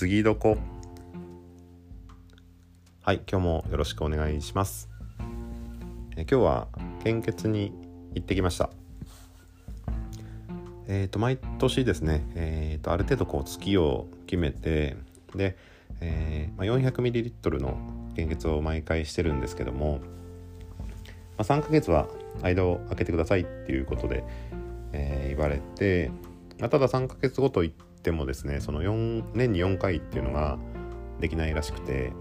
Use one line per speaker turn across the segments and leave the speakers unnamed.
次どこ？はい今日もよろしくお願いします。え今日は献血に行ってきました。えっ、ー、と毎年ですねえっ、ー、とある程度こう月を決めてで、えーまあ、400ml の献血を毎回してるんですけども、まあ、3ヶ月は間を空けてくださいっていうことで、えー、言われて、まあ、ただ3ヶ月ごと行ってもですねその4年に4回っていうのができないらしくて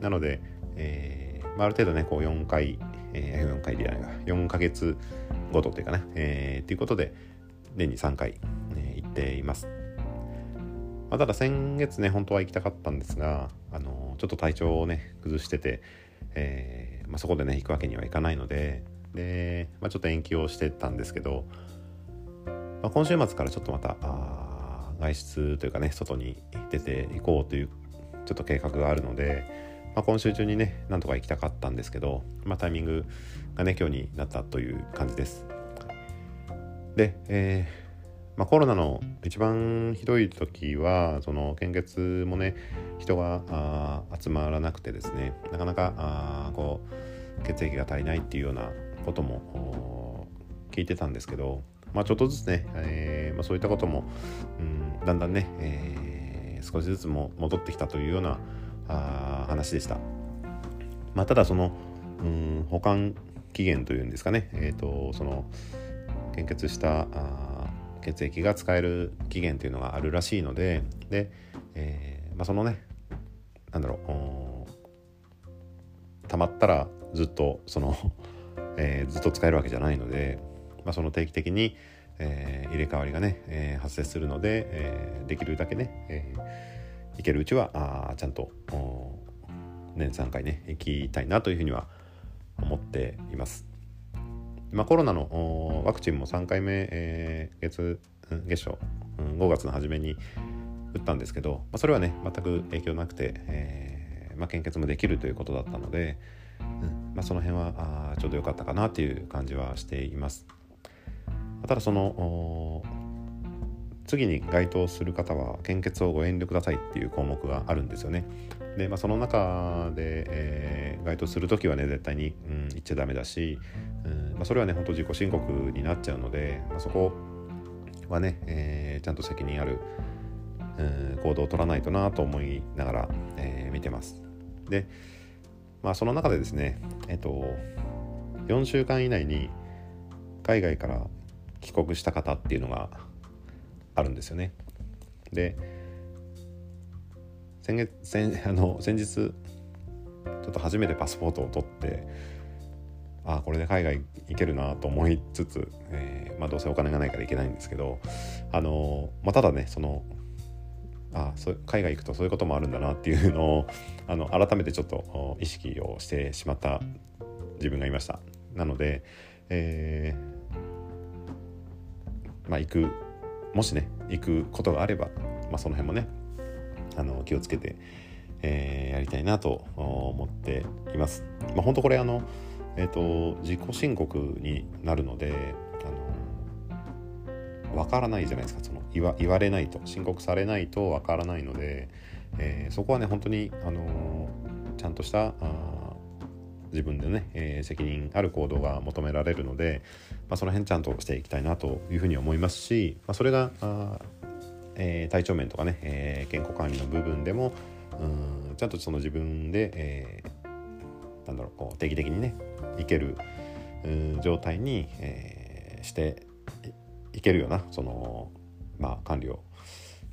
なので、えーまあ、ある程度ねこう4回、えー、4回でないか4ヶ月ごとというかね、えー、っていうことで年に3回、えー、行っています。まあ、ただ先月ね本当は行きたかったんですが、あのちょっと体調をね崩してて、えーまあ、そこでね行くわけにはいかないのでで、まあ、ちょっと延期をしてたんですけど、まあ、今週末からちょっとまたあ外出というかね外に出ていこうというちょっと計画があるので、まあ、今週中にねなんとか行きたかったんですけど、まあ、タイミングがね今日になったという感じです。で、えーまあ、コロナの一番ひどい時はその献血もね人があ集まらなくてですねなかなかあこう血液が足りないっていうようなことも聞いてたんですけど、まあ、ちょっとずつね、えーまあ、そういったことも、うん、だんだんね、えー、少しずつも戻ってきたというようなあ話でした。まあ、ただその、うん、保管期限というんですかね、えーと、その献血したあ血液が使える期限というのがあるらしいのでで、えーまあ、そのねなんだろうたまったらずっとその、えー、ずっと使えるわけじゃないので、まあ、その定期的に、えー、入れ替わりがね、えー、発生するので、えー、できるだけね、えー、いけるうちはあちゃんと年3回ね行きたいなというふうには思っています。まあ、コロナのワクチンも3回目、えー、月月初、うん、5月の初めに打ったんですけど、まあ、それはね全く影響なくて、えーまあ、献血もできるということだったので、うんまあ、その辺はあちょうど良かったかなっていう感じはしています。ただその次に該当する方は献血をご遠慮くださいっていう項目があるんですよね。で、まあ、その中で、えー、該当する時はね絶対に、うん、言っちゃダメだし、うんまあ、それはね本当自己申告になっちゃうので、まあ、そこはね、えー、ちゃんと責任ある、うん、行動を取らないとなと思いながら、えー、見てます。で、まあ、その中でですねえっ、と4週間以内に海外から帰国した方っていうのがあるんですよね。で先月先 あの先日ちょっと初めてパスポートを取ってあこれで海外行けるなと思いつつ、えー、まあ、どうせお金がないから行けないんですけどあの、まあ、ただねそのあそ海外行くとそういうこともあるんだなっていうのをあの改めてちょっと意識をしてしまった自分がいました。なので、えー、まあ行くもしね行くことがあれば、まあ、その辺もねあの気をつけて、えー、やりたいなと思っています。まあ、本当これあの、えーと、自己申告になるのであの分からないじゃないですかその言わ言われないと申告されないと分からないので、えー、そこはね本当にあのちゃんとしたあ自分でね、えー、責任ある行動が求められるので、まあ、その辺ちゃんとしていきたいなというふうに思いますし、まあ、それがあ、えー、体調面とかね、えー、健康管理の部分でもうんちゃんとその自分で、えー、なんだろうこう定期的にねいける状態に、えー、していけるようなその、まあ、管理を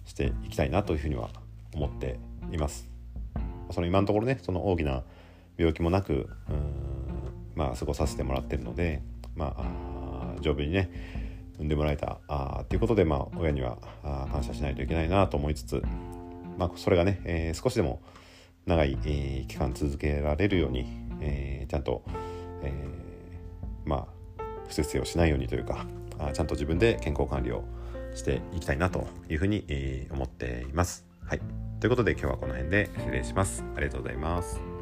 していきたいなというふうには思っています。その今のところねその大きな病気もなくまあ過ごさせてもらってるのでまあ丈夫にね産んでもらえたあっていうことで、まあ、親にはあ感謝しないといけないなと思いつつ、まあ、それがね、えー、少しでも長い、えー、期間続けられるように、えー、ちゃんと、えー、まあ不節制をしないようにというかあちゃんと自分で健康管理をしていきたいなというふうに、えー、思っています。はい、ということで今日はこの辺で失礼します。ありがとうございます。